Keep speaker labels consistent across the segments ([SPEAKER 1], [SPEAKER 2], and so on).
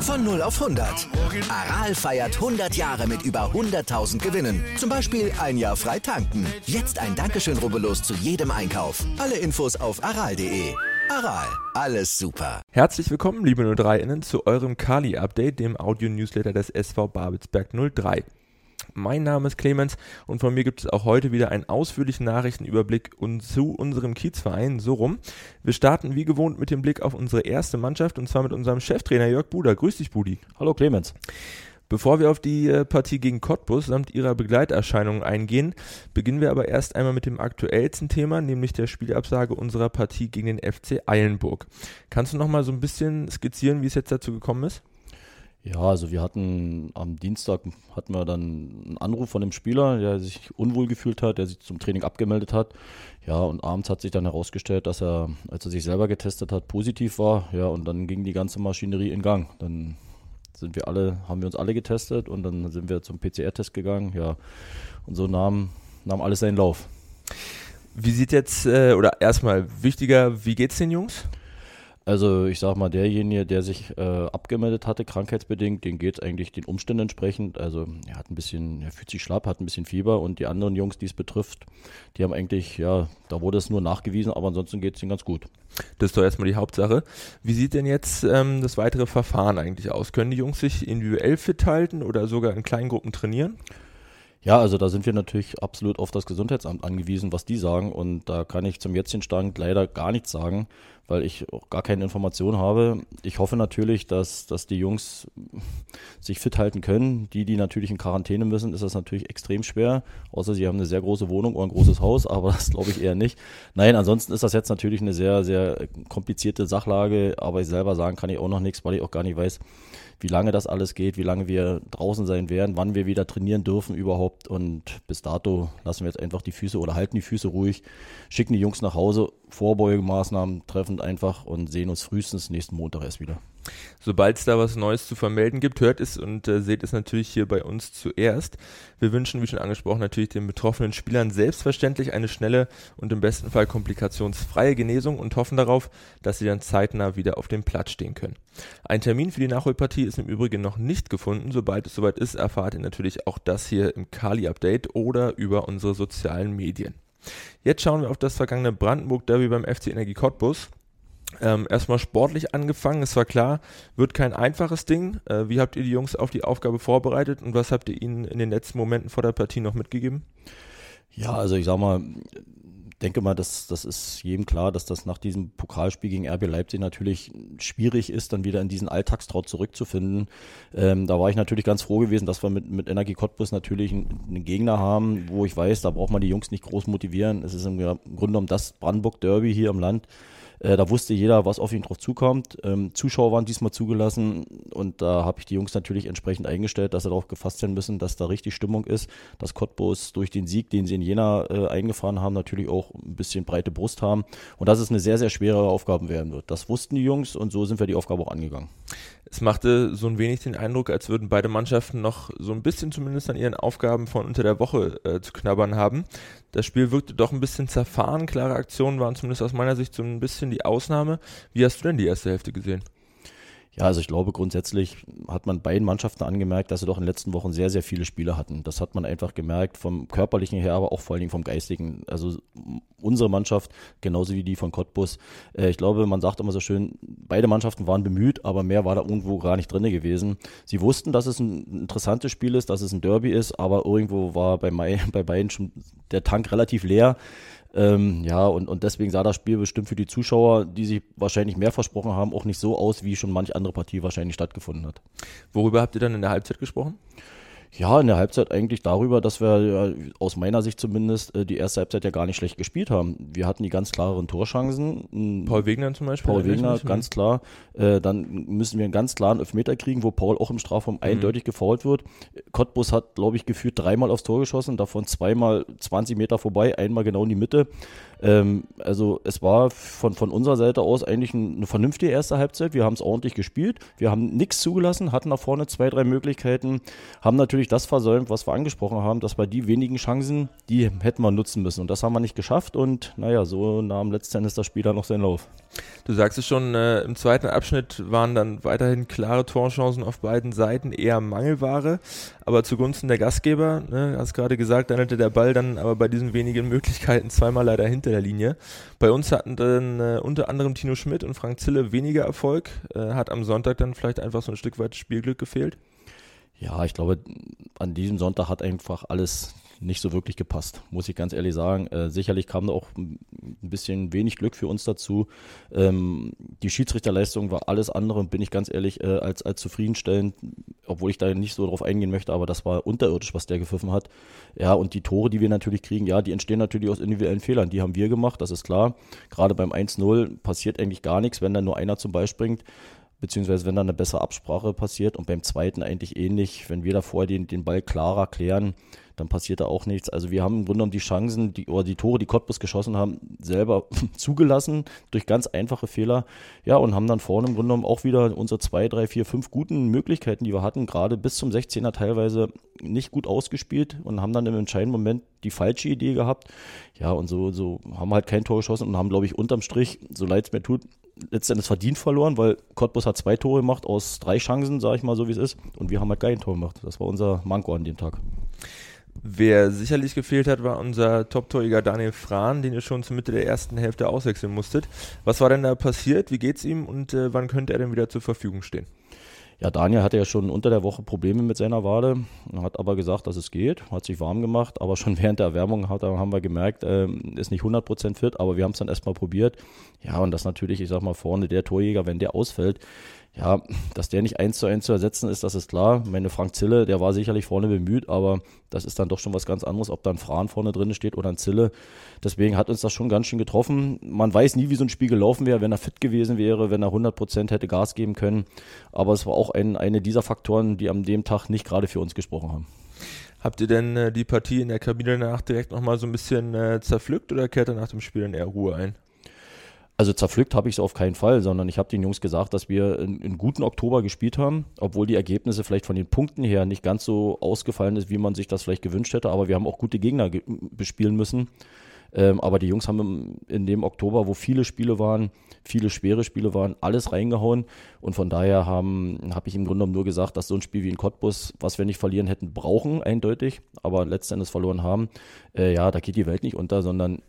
[SPEAKER 1] Von 0 auf 100. Aral feiert 100 Jahre mit über 100.000 Gewinnen. Zum Beispiel ein Jahr frei tanken. Jetzt ein Dankeschön, rubbellos zu jedem Einkauf. Alle Infos auf aral.de. Aral, alles super.
[SPEAKER 2] Herzlich willkommen, liebe 03-Innen, zu eurem Kali-Update, dem Audio-Newsletter des SV Babelsberg 03. Mein Name ist Clemens und von mir gibt es auch heute wieder einen ausführlichen Nachrichtenüberblick und zu unserem Kiezverein so rum. Wir starten wie gewohnt mit dem Blick auf unsere erste Mannschaft und zwar mit unserem Cheftrainer Jörg Buder. Grüß dich, Budi.
[SPEAKER 3] Hallo Clemens.
[SPEAKER 2] Bevor wir auf die äh, Partie gegen Cottbus samt ihrer Begleiterscheinungen eingehen, beginnen wir aber erst einmal mit dem aktuellsten Thema, nämlich der Spielabsage unserer Partie gegen den FC Eilenburg. Kannst du noch mal so ein bisschen skizzieren, wie es jetzt dazu gekommen ist?
[SPEAKER 3] Ja, also wir hatten am Dienstag hatten wir dann einen Anruf von dem Spieler, der sich unwohl gefühlt hat, der sich zum Training abgemeldet hat. Ja, und abends hat sich dann herausgestellt, dass er, als er sich selber getestet hat, positiv war. Ja, und dann ging die ganze Maschinerie in Gang. Dann sind wir alle, haben wir uns alle getestet und dann sind wir zum PCR-Test gegangen. Ja, und so nahm, nahm alles seinen Lauf.
[SPEAKER 2] Wie sieht jetzt, äh, oder erstmal wichtiger, wie geht's den Jungs?
[SPEAKER 3] Also ich sag mal, derjenige, der sich äh, abgemeldet hatte, krankheitsbedingt, den geht es eigentlich den Umständen entsprechend. Also er hat ein bisschen, er fühlt sich schlapp, hat ein bisschen Fieber und die anderen Jungs, die es betrifft, die haben eigentlich, ja, da wurde es nur nachgewiesen, aber ansonsten geht es ihnen ganz gut.
[SPEAKER 2] Das ist doch erstmal die Hauptsache. Wie sieht denn jetzt ähm, das weitere Verfahren eigentlich aus? Können die Jungs sich individuell fit halten oder sogar in kleinen Gruppen trainieren?
[SPEAKER 3] Ja, also da sind wir natürlich absolut auf das Gesundheitsamt angewiesen, was die sagen. Und da kann ich zum jetzigen Stand leider gar nichts sagen, weil ich auch gar keine Informationen habe. Ich hoffe natürlich, dass, dass die Jungs sich fit halten können. Die, die natürlich in Quarantäne müssen, ist das natürlich extrem schwer. Außer sie haben eine sehr große Wohnung oder ein großes Haus, aber das glaube ich eher nicht. Nein, ansonsten ist das jetzt natürlich eine sehr, sehr komplizierte Sachlage, aber ich selber sagen kann ich auch noch nichts, weil ich auch gar nicht weiß, wie lange das alles geht, wie lange wir draußen sein werden, wann wir wieder trainieren dürfen überhaupt. Und bis dato lassen wir jetzt einfach die Füße oder halten die Füße ruhig, schicken die Jungs nach Hause, Vorbeugemaßnahmen treffend einfach und sehen uns frühestens nächsten Montag erst wieder.
[SPEAKER 2] Sobald es da was Neues zu vermelden gibt, hört es und äh, seht es natürlich hier bei uns zuerst. Wir wünschen, wie schon angesprochen, natürlich den betroffenen Spielern selbstverständlich eine schnelle und im besten Fall komplikationsfreie Genesung und hoffen darauf, dass sie dann zeitnah wieder auf dem Platz stehen können. Ein Termin für die Nachholpartie ist im Übrigen noch nicht gefunden. Sobald es soweit ist, erfahrt ihr natürlich auch das hier im Kali-Update oder über unsere sozialen Medien. Jetzt schauen wir auf das vergangene Brandenburg-Derby beim FC Energie Cottbus. Ähm, erstmal sportlich angefangen, es war klar, wird kein einfaches Ding. Äh, wie habt ihr die Jungs auf die Aufgabe vorbereitet und was habt ihr ihnen in den letzten Momenten vor der Partie noch mitgegeben?
[SPEAKER 3] Ja, also ich sag mal, denke mal, dass das ist jedem klar, dass das nach diesem Pokalspiel gegen RB Leipzig natürlich schwierig ist, dann wieder in diesen Alltagstraut zurückzufinden. Ähm, da war ich natürlich ganz froh gewesen, dass wir mit, mit Energie Cottbus natürlich einen, einen, Gegner haben, wo ich weiß, da braucht man die Jungs nicht groß motivieren. Es ist im Grunde genommen das Brandenburg Derby hier im Land. Äh, da wusste jeder, was auf ihn drauf zukommt. Ähm, Zuschauer waren diesmal zugelassen und da habe ich die Jungs natürlich entsprechend eingestellt, dass sie darauf gefasst sein müssen, dass da richtig Stimmung ist, dass Cottbus durch den Sieg, den sie in Jena äh, eingefahren haben, natürlich auch ein bisschen breite Brust haben und dass es eine sehr, sehr schwere Aufgabe werden wird. Das wussten die Jungs und so sind wir die Aufgabe auch angegangen.
[SPEAKER 2] Es machte so ein wenig den Eindruck, als würden beide Mannschaften noch so ein bisschen zumindest an ihren Aufgaben von unter der Woche äh, zu knabbern haben. Das Spiel wirkte doch ein bisschen zerfahren. Klare Aktionen waren zumindest aus meiner Sicht so ein bisschen die Ausnahme. Wie hast du denn die erste Hälfte gesehen?
[SPEAKER 3] Ja, also ich glaube, grundsätzlich hat man beiden Mannschaften angemerkt, dass sie doch in den letzten Wochen sehr, sehr viele Spiele hatten. Das hat man einfach gemerkt, vom körperlichen her, aber auch vor allen Dingen vom geistigen. Also unsere Mannschaft, genauso wie die von Cottbus. Äh, ich glaube, man sagt immer so schön, beide Mannschaften waren bemüht, aber mehr war da irgendwo gar nicht drin gewesen. Sie wussten, dass es ein interessantes Spiel ist, dass es ein Derby ist, aber irgendwo war bei, bei beiden schon der Tank relativ leer. Ähm, ja, und, und deswegen sah das Spiel bestimmt für die Zuschauer, die sich wahrscheinlich mehr versprochen haben, auch nicht so aus, wie schon manch andere Partie wahrscheinlich stattgefunden hat.
[SPEAKER 2] Worüber habt ihr dann in der Halbzeit gesprochen?
[SPEAKER 3] Ja, in der Halbzeit eigentlich darüber, dass wir ja, aus meiner Sicht zumindest äh, die erste Halbzeit ja gar nicht schlecht gespielt haben. Wir hatten die ganz klaren Torchancen.
[SPEAKER 2] Paul Wegner zum Beispiel.
[SPEAKER 3] Paul Wegner, ganz klar. Äh, dann müssen wir einen ganz klaren Elfmeter kriegen, wo Paul auch im Strafraum mhm. eindeutig gefault wird. Cottbus hat, glaube ich, gefühlt dreimal aufs Tor geschossen, davon zweimal 20 Meter vorbei, einmal genau in die Mitte. Ähm, also es war von, von unserer Seite aus eigentlich eine vernünftige erste Halbzeit. Wir haben es ordentlich gespielt. Wir haben nichts zugelassen, hatten nach vorne zwei, drei Möglichkeiten, haben natürlich das versäumt, was wir angesprochen haben, dass wir die wenigen Chancen, die hätten wir nutzen müssen. Und das haben wir nicht geschafft. Und naja, so nahm letztendlich das Spiel dann noch seinen Lauf.
[SPEAKER 2] Du sagst es schon, äh, im zweiten Abschnitt waren dann weiterhin klare Torchancen auf beiden Seiten, eher Mangelware, aber zugunsten der Gastgeber, ne, hast gerade gesagt, dann hätte der Ball dann aber bei diesen wenigen Möglichkeiten zweimal leider hinter der Linie. Bei uns hatten dann äh, unter anderem Tino Schmidt und Frank Zille weniger Erfolg, äh, hat am Sonntag dann vielleicht einfach so ein Stück weit Spielglück gefehlt.
[SPEAKER 3] Ja, ich glaube, an diesem Sonntag hat einfach alles nicht so wirklich gepasst, muss ich ganz ehrlich sagen. Äh, sicherlich kam da auch ein bisschen wenig Glück für uns dazu. Ähm, die Schiedsrichterleistung war alles andere, bin ich ganz ehrlich, äh, als, als zufriedenstellend, obwohl ich da nicht so drauf eingehen möchte, aber das war unterirdisch, was der gepfiffen hat. Ja, und die Tore, die wir natürlich kriegen, ja, die entstehen natürlich aus individuellen Fehlern. Die haben wir gemacht, das ist klar. Gerade beim 1-0 passiert eigentlich gar nichts, wenn da nur einer zum Ball springt beziehungsweise wenn da eine bessere Absprache passiert und beim zweiten eigentlich ähnlich, wenn wir davor den, den Ball klarer klären, dann passiert da auch nichts. Also wir haben im Grunde genommen die Chancen, die, oder die Tore, die Cottbus geschossen haben, selber zugelassen durch ganz einfache Fehler. Ja, und haben dann vorne im Grunde genommen auch wieder unsere zwei, drei, vier, fünf guten Möglichkeiten, die wir hatten, gerade bis zum 16er teilweise nicht gut ausgespielt und haben dann im entscheidenden Moment die falsche Idee gehabt. Ja, und so, so haben halt kein Tor geschossen und haben, glaube ich, unterm Strich, so leid es mir tut, letztendlich verdient verloren, weil Cottbus hat zwei Tore gemacht aus drei Chancen, sage ich mal so wie es ist. Und wir haben halt kein Tor gemacht. Das war unser Manko an dem Tag.
[SPEAKER 2] Wer sicherlich gefehlt hat, war unser Top-Torjäger Daniel Frahn, den ihr schon zur Mitte der ersten Hälfte auswechseln musstet. Was war denn da passiert? Wie geht's ihm und äh, wann könnte er denn wieder zur Verfügung stehen?
[SPEAKER 3] Ja, Daniel hatte ja schon unter der Woche Probleme mit seiner Wade, hat aber gesagt, dass es geht, hat sich warm gemacht, aber schon während der Erwärmung hat, haben wir gemerkt, äh, ist nicht 100% fit, aber wir haben es dann erstmal probiert. Ja, und das natürlich, ich sag mal, vorne der Torjäger, wenn der ausfällt, ja, dass der nicht eins zu eins zu ersetzen ist, das ist klar. Meine Frank Zille, der war sicherlich vorne bemüht, aber das ist dann doch schon was ganz anderes, ob da ein Fran vorne drin steht oder ein Zille. Deswegen hat uns das schon ganz schön getroffen. Man weiß nie, wie so ein Spiel gelaufen wäre, wenn er fit gewesen wäre, wenn er 100 Prozent hätte Gas geben können. Aber es war auch ein, eine dieser Faktoren, die an dem Tag nicht gerade für uns gesprochen haben.
[SPEAKER 2] Habt ihr denn äh, die Partie in der Kabine danach direkt nochmal so ein bisschen äh, zerpflückt oder kehrt er nach dem Spiel in eher Ruhe ein?
[SPEAKER 3] Also zerpflückt habe ich es auf keinen Fall, sondern ich habe den Jungs gesagt, dass wir einen guten Oktober gespielt haben, obwohl die Ergebnisse vielleicht von den Punkten her nicht ganz so ausgefallen ist, wie man sich das vielleicht gewünscht hätte. Aber wir haben auch gute Gegner bespielen müssen. Ähm, aber die Jungs haben in dem Oktober, wo viele Spiele waren, viele schwere Spiele waren, alles reingehauen. Und von daher habe hab ich im Grunde genommen nur gesagt, dass so ein Spiel wie in Cottbus, was wir nicht verlieren hätten, brauchen, eindeutig, aber letztendlich verloren haben. Äh, ja, da geht die Welt nicht unter, sondern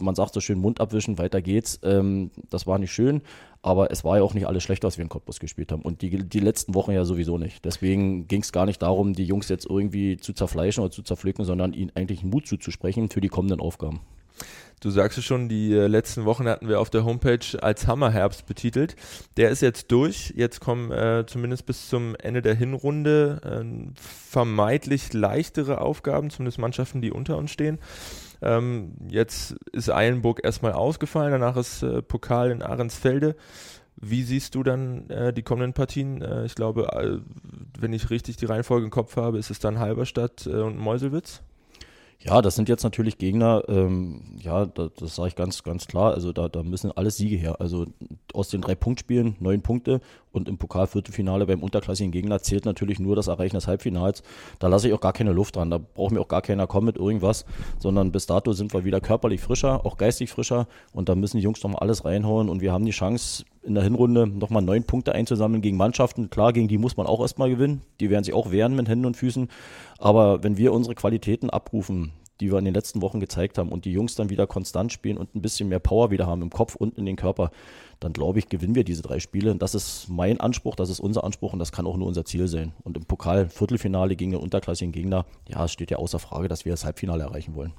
[SPEAKER 3] man sagt so schön, Mund abwischen, weiter geht's. Ähm, das war nicht schön, aber es war ja auch nicht alles schlecht, was wir in Cottbus gespielt haben. Und die, die letzten Wochen ja sowieso nicht. Deswegen ging es gar nicht darum, die Jungs jetzt irgendwie zu zerfleischen oder zu zerpflücken, sondern ihnen eigentlich Mut zuzusprechen für die kommenden Aufgaben.
[SPEAKER 2] Du sagst es schon, die äh, letzten Wochen hatten wir auf der Homepage als Hammerherbst betitelt. Der ist jetzt durch. Jetzt kommen äh, zumindest bis zum Ende der Hinrunde äh, vermeintlich leichtere Aufgaben, zumindest Mannschaften, die unter uns stehen. Ähm, jetzt ist Eilenburg erstmal ausgefallen, danach ist äh, Pokal in Ahrensfelde. Wie siehst du dann äh, die kommenden Partien? Äh, ich glaube, äh, wenn ich richtig die Reihenfolge im Kopf habe, ist es dann Halberstadt äh, und Meuselwitz.
[SPEAKER 3] Ja, das sind jetzt natürlich Gegner, ähm, ja, da, das sage ich ganz, ganz klar. Also da, da müssen alles Siege her. Also aus den drei Punktspielen neun Punkte und im Pokalviertelfinale beim unterklassigen Gegner zählt natürlich nur das Erreichen des Halbfinals. Da lasse ich auch gar keine Luft dran. Da braucht mir auch gar keiner kommen mit irgendwas, sondern bis dato sind wir wieder körperlich frischer, auch geistig frischer und da müssen die Jungs nochmal alles reinhauen und wir haben die Chance, in der Hinrunde nochmal neun Punkte einzusammeln gegen Mannschaften. Klar, gegen die muss man auch erstmal gewinnen. Die werden sich auch wehren mit Händen und Füßen. Aber wenn wir unsere Qualitäten abrufen, die wir in den letzten Wochen gezeigt haben und die Jungs dann wieder konstant spielen und ein bisschen mehr Power wieder haben im Kopf und in den Körper, dann glaube ich, gewinnen wir diese drei Spiele. Und das ist mein Anspruch, das ist unser Anspruch und das kann auch nur unser Ziel sein. Und im Pokal Viertelfinale gegen den unterklassigen Gegner, ja, es steht ja außer Frage, dass wir das Halbfinale erreichen wollen.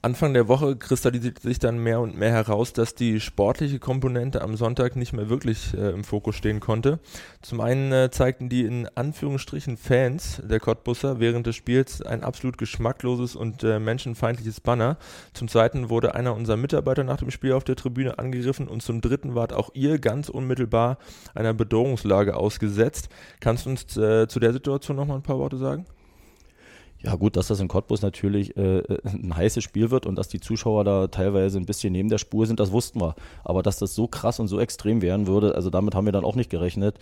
[SPEAKER 2] Anfang der Woche kristallisiert sich dann mehr und mehr heraus, dass die sportliche Komponente am Sonntag nicht mehr wirklich äh, im Fokus stehen konnte. Zum einen äh, zeigten die in Anführungsstrichen Fans der Cottbusser während des Spiels ein absolut geschmackloses und äh, menschenfeindliches Banner. Zum zweiten wurde einer unserer Mitarbeiter nach dem Spiel auf der Tribüne angegriffen und zum dritten ward auch ihr ganz unmittelbar einer Bedrohungslage ausgesetzt. Kannst du uns äh, zu der Situation noch mal ein paar Worte sagen?
[SPEAKER 3] Ja gut, dass das in Cottbus natürlich äh, ein heißes Spiel wird und dass die Zuschauer da teilweise ein bisschen neben der Spur sind, das wussten wir. Aber dass das so krass und so extrem werden würde, also damit haben wir dann auch nicht gerechnet.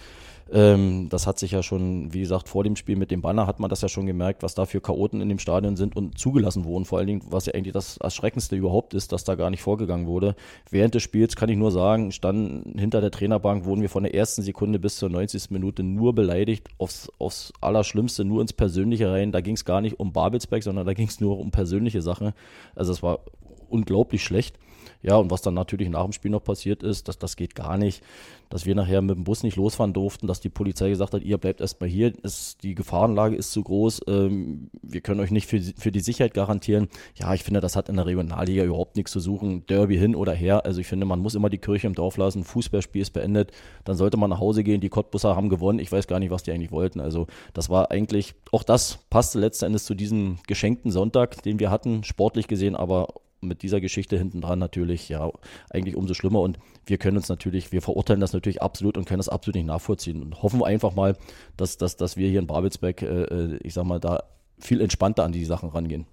[SPEAKER 3] Ähm, das hat sich ja schon, wie gesagt, vor dem Spiel mit dem Banner hat man das ja schon gemerkt, was da für Chaoten in dem Stadion sind und zugelassen wurden. Vor allen Dingen, was ja eigentlich das Erschreckendste überhaupt ist, dass da gar nicht vorgegangen wurde. Während des Spiels kann ich nur sagen, standen hinter der Trainerbank, wurden wir von der ersten Sekunde bis zur 90. Minute nur beleidigt, aufs, aufs Allerschlimmste, nur ins Persönliche rein. Da ging es gar nicht um Babelsberg, sondern da ging es nur um persönliche Sachen. Also es war unglaublich schlecht. Ja, und was dann natürlich nach dem Spiel noch passiert ist, dass das geht gar nicht, dass wir nachher mit dem Bus nicht losfahren durften, dass die Polizei gesagt hat, ihr bleibt erstmal hier, ist, die Gefahrenlage ist zu groß, ähm, wir können euch nicht für, für die Sicherheit garantieren. Ja, ich finde, das hat in der Regionalliga überhaupt nichts zu suchen, Derby hin oder her. Also ich finde, man muss immer die Kirche im Dorf lassen, Fußballspiel ist beendet, dann sollte man nach Hause gehen, die Cottbusser haben gewonnen, ich weiß gar nicht, was die eigentlich wollten. Also das war eigentlich, auch das passte letzten Endes zu diesem geschenkten Sonntag, den wir hatten, sportlich gesehen, aber mit dieser Geschichte hinten dran natürlich ja eigentlich umso schlimmer und wir können uns natürlich, wir verurteilen das natürlich absolut und können das absolut nicht nachvollziehen und hoffen einfach mal, dass, dass, dass wir hier in Babelsberg, äh, äh ich sag mal, da viel entspannter an die Sachen rangehen.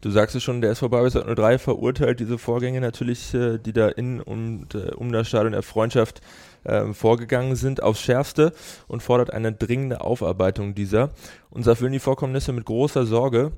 [SPEAKER 2] Du sagst es schon, der SV Babelsberg 03 verurteilt diese Vorgänge natürlich, äh, die da in und äh, um das Stadion der Freundschaft äh, vorgegangen sind, aufs Schärfste und fordert eine dringende Aufarbeitung dieser und erfüllen die Vorkommnisse mit großer Sorge.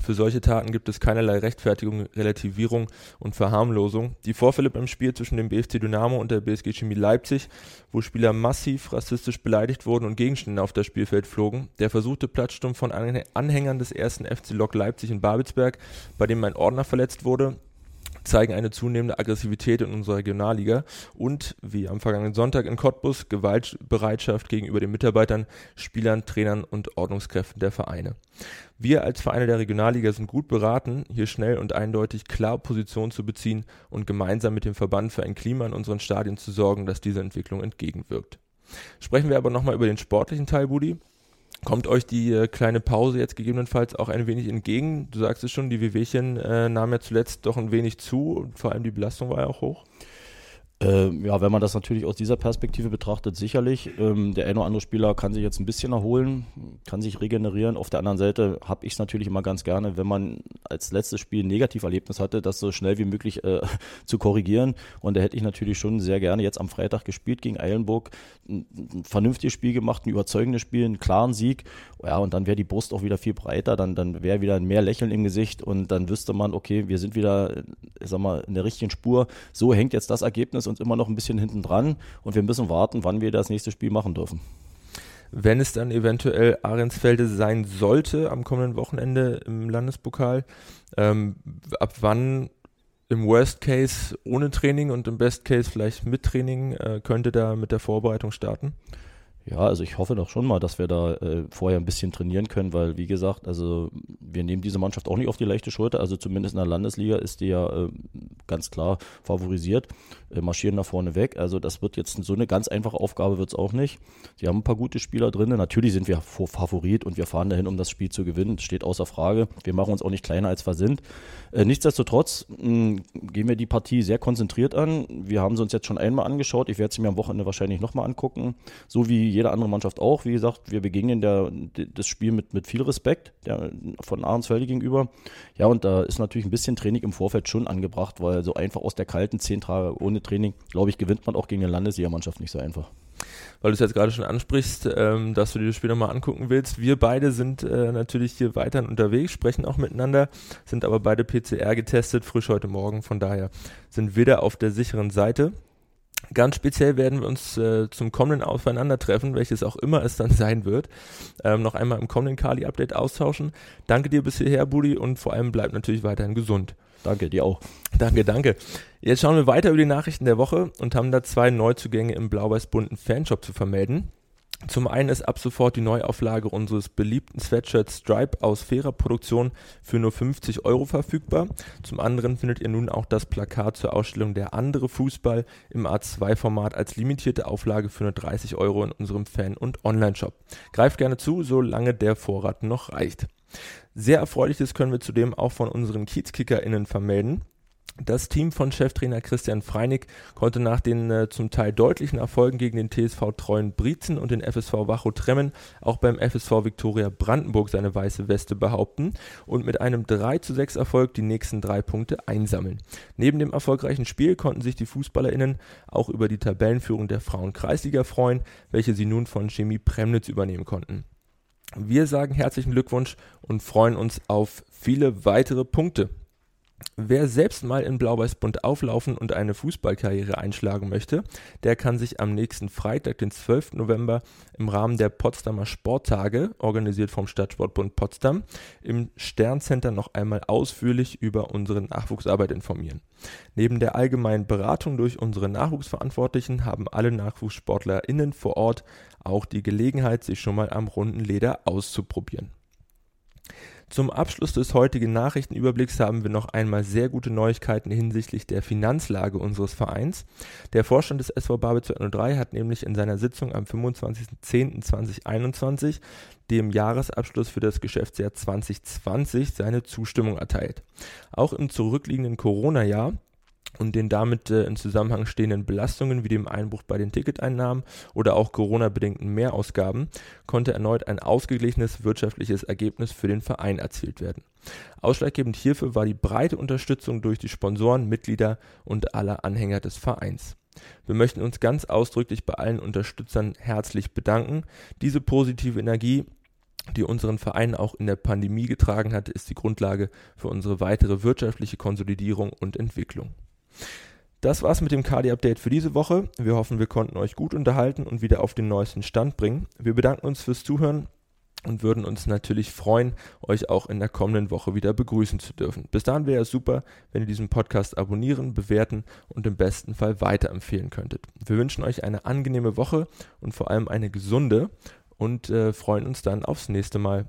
[SPEAKER 2] Für solche Taten gibt es keinerlei Rechtfertigung, Relativierung und Verharmlosung. Die Vorfälle beim Spiel zwischen dem BFC Dynamo und der BSG Chemie Leipzig, wo Spieler massiv rassistisch beleidigt wurden und Gegenstände auf das Spielfeld flogen, der versuchte Platzsturm von Anhängern des ersten FC Lok Leipzig in Babelsberg, bei dem ein Ordner verletzt wurde, zeigen eine zunehmende Aggressivität in unserer Regionalliga und, wie am vergangenen Sonntag in Cottbus, Gewaltbereitschaft gegenüber den Mitarbeitern, Spielern, Trainern und Ordnungskräften der Vereine. Wir als Vereine der Regionalliga sind gut beraten, hier schnell und eindeutig klar Position zu beziehen und gemeinsam mit dem Verband für ein Klima in unseren Stadien zu sorgen, das dieser Entwicklung entgegenwirkt. Sprechen wir aber nochmal über den sportlichen Teil, Budi. Kommt euch die äh, kleine Pause jetzt gegebenenfalls auch ein wenig entgegen? Du sagst es schon, die Wehwehchen äh, nahmen ja zuletzt doch ein wenig zu und vor allem die Belastung war ja auch hoch.
[SPEAKER 3] Ähm, ja, wenn man das natürlich aus dieser Perspektive betrachtet, sicherlich. Ähm, der eine oder andere Spieler kann sich jetzt ein bisschen erholen, kann sich regenerieren. Auf der anderen Seite habe ich es natürlich immer ganz gerne, wenn man als letztes Spiel ein Negativerlebnis hatte, das so schnell wie möglich äh, zu korrigieren. Und da hätte ich natürlich schon sehr gerne jetzt am Freitag gespielt gegen Eilenburg. Ein, ein vernünftiges Spiel gemacht, ein überzeugendes Spiel, einen klaren Sieg. Ja, und dann wäre die Brust auch wieder viel breiter, dann, dann wäre wieder mehr Lächeln im Gesicht und dann wüsste man, okay, wir sind wieder, ich sag mal, in der richtigen Spur. So hängt jetzt das Ergebnis uns immer noch ein bisschen hinten dran und wir müssen warten, wann wir das nächste Spiel machen dürfen.
[SPEAKER 2] Wenn es dann eventuell Ahrensfelde sein sollte am kommenden Wochenende im Landespokal, ähm, ab wann im Worst Case ohne Training und im Best Case vielleicht mit Training äh, könnte da mit der Vorbereitung starten?
[SPEAKER 3] Ja, also ich hoffe doch schon mal, dass wir da äh, vorher ein bisschen trainieren können, weil wie gesagt, also wir nehmen diese Mannschaft auch nicht auf die leichte Schulter. Also zumindest in der Landesliga ist die ja äh, ganz klar favorisiert, äh, marschieren nach vorne weg. Also das wird jetzt so eine ganz einfache Aufgabe wird es auch nicht. Sie haben ein paar gute Spieler drin. Natürlich sind wir Favorit und wir fahren dahin, um das Spiel zu gewinnen. Das steht außer Frage. Wir machen uns auch nicht kleiner als wir sind. Äh, nichtsdestotrotz mh, gehen wir die Partie sehr konzentriert an. Wir haben sie uns jetzt schon einmal angeschaut. Ich werde sie mir am Wochenende wahrscheinlich nochmal angucken. So wie jede andere Mannschaft auch. Wie gesagt, wir begegnen der, das Spiel mit, mit viel Respekt der, von Ahrensfelde gegenüber. Ja, und da ist natürlich ein bisschen Training im Vorfeld schon angebracht, weil so einfach aus der kalten zehn Tage ohne Training, glaube ich, gewinnt man auch gegen eine Landesligamannschaft nicht so einfach
[SPEAKER 2] weil du es jetzt gerade schon ansprichst, ähm, dass du dir das Spiel nochmal angucken willst. Wir beide sind äh, natürlich hier weiterhin unterwegs, sprechen auch miteinander, sind aber beide PCR getestet, frisch heute Morgen. Von daher sind wir da auf der sicheren Seite. Ganz speziell werden wir uns äh, zum kommenden Aufeinandertreffen, welches auch immer es dann sein wird, ähm, noch einmal im kommenden Kali-Update austauschen. Danke dir bis hierher, Budi, und vor allem bleib natürlich weiterhin gesund.
[SPEAKER 3] Danke, dir auch.
[SPEAKER 2] Danke, danke. Jetzt schauen wir weiter über die Nachrichten der Woche und haben da zwei Neuzugänge im blau-weiß-bunten Fanshop zu vermelden. Zum einen ist ab sofort die Neuauflage unseres beliebten Sweatshirts Stripe aus fairer Produktion für nur 50 Euro verfügbar. Zum anderen findet ihr nun auch das Plakat zur Ausstellung Der andere Fußball im A2-Format als limitierte Auflage für nur 30 Euro in unserem Fan- und Online-Shop. Greift gerne zu, solange der Vorrat noch reicht. Sehr erfreuliches können wir zudem auch von unseren KiezkickerInnen vermelden. Das Team von Cheftrainer Christian Freinig konnte nach den äh, zum Teil deutlichen Erfolgen gegen den TSV Treuen Brietzen und den FSV Wacho Tremmen auch beim FSV Viktoria Brandenburg seine weiße Weste behaupten und mit einem 3 zu 6 Erfolg die nächsten drei Punkte einsammeln. Neben dem erfolgreichen Spiel konnten sich die FußballerInnen auch über die Tabellenführung der Frauen-Kreisliga freuen, welche sie nun von Chemie Premnitz übernehmen konnten. Wir sagen herzlichen Glückwunsch und freuen uns auf viele weitere Punkte. Wer selbst mal in Blau-Weiß-Bunt auflaufen und eine Fußballkarriere einschlagen möchte, der kann sich am nächsten Freitag, den 12. November, im Rahmen der Potsdamer Sporttage, organisiert vom Stadtsportbund Potsdam, im Sterncenter noch einmal ausführlich über unsere Nachwuchsarbeit informieren. Neben der allgemeinen Beratung durch unsere Nachwuchsverantwortlichen haben alle NachwuchssportlerInnen vor Ort auch die Gelegenheit, sich schon mal am runden Leder auszuprobieren. Zum Abschluss des heutigen Nachrichtenüberblicks haben wir noch einmal sehr gute Neuigkeiten hinsichtlich der Finanzlage unseres Vereins. Der Vorstand des SV Babel 203 hat nämlich in seiner Sitzung am 25.10.2021 dem Jahresabschluss für das Geschäftsjahr 2020 seine Zustimmung erteilt. Auch im zurückliegenden Corona-Jahr und den damit äh, in Zusammenhang stehenden Belastungen wie dem Einbruch bei den Ticketeinnahmen oder auch Corona-bedingten Mehrausgaben konnte erneut ein ausgeglichenes wirtschaftliches Ergebnis für den Verein erzielt werden. Ausschlaggebend hierfür war die breite Unterstützung durch die Sponsoren, Mitglieder und aller Anhänger des Vereins. Wir möchten uns ganz ausdrücklich bei allen Unterstützern herzlich bedanken. Diese positive Energie die unseren Verein auch in der Pandemie getragen hat, ist die Grundlage für unsere weitere wirtschaftliche Konsolidierung und Entwicklung. Das war's mit dem Kadi-Update für diese Woche. Wir hoffen, wir konnten euch gut unterhalten und wieder auf den neuesten Stand bringen. Wir bedanken uns fürs Zuhören und würden uns natürlich freuen, euch auch in der kommenden Woche wieder begrüßen zu dürfen. Bis dahin wäre es super, wenn ihr diesen Podcast abonnieren, bewerten und im besten Fall weiterempfehlen könntet. Wir wünschen euch eine angenehme Woche und vor allem eine gesunde und äh, freuen uns dann aufs nächste Mal.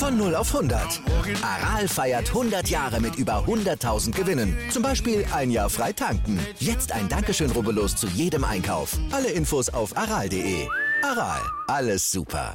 [SPEAKER 1] Von 0 auf 100. Aral feiert 100 Jahre mit über 100.000 Gewinnen. Zum Beispiel ein Jahr frei tanken. Jetzt ein Dankeschön, rubbellos zu jedem Einkauf. Alle Infos auf aral.de. Aral, alles super.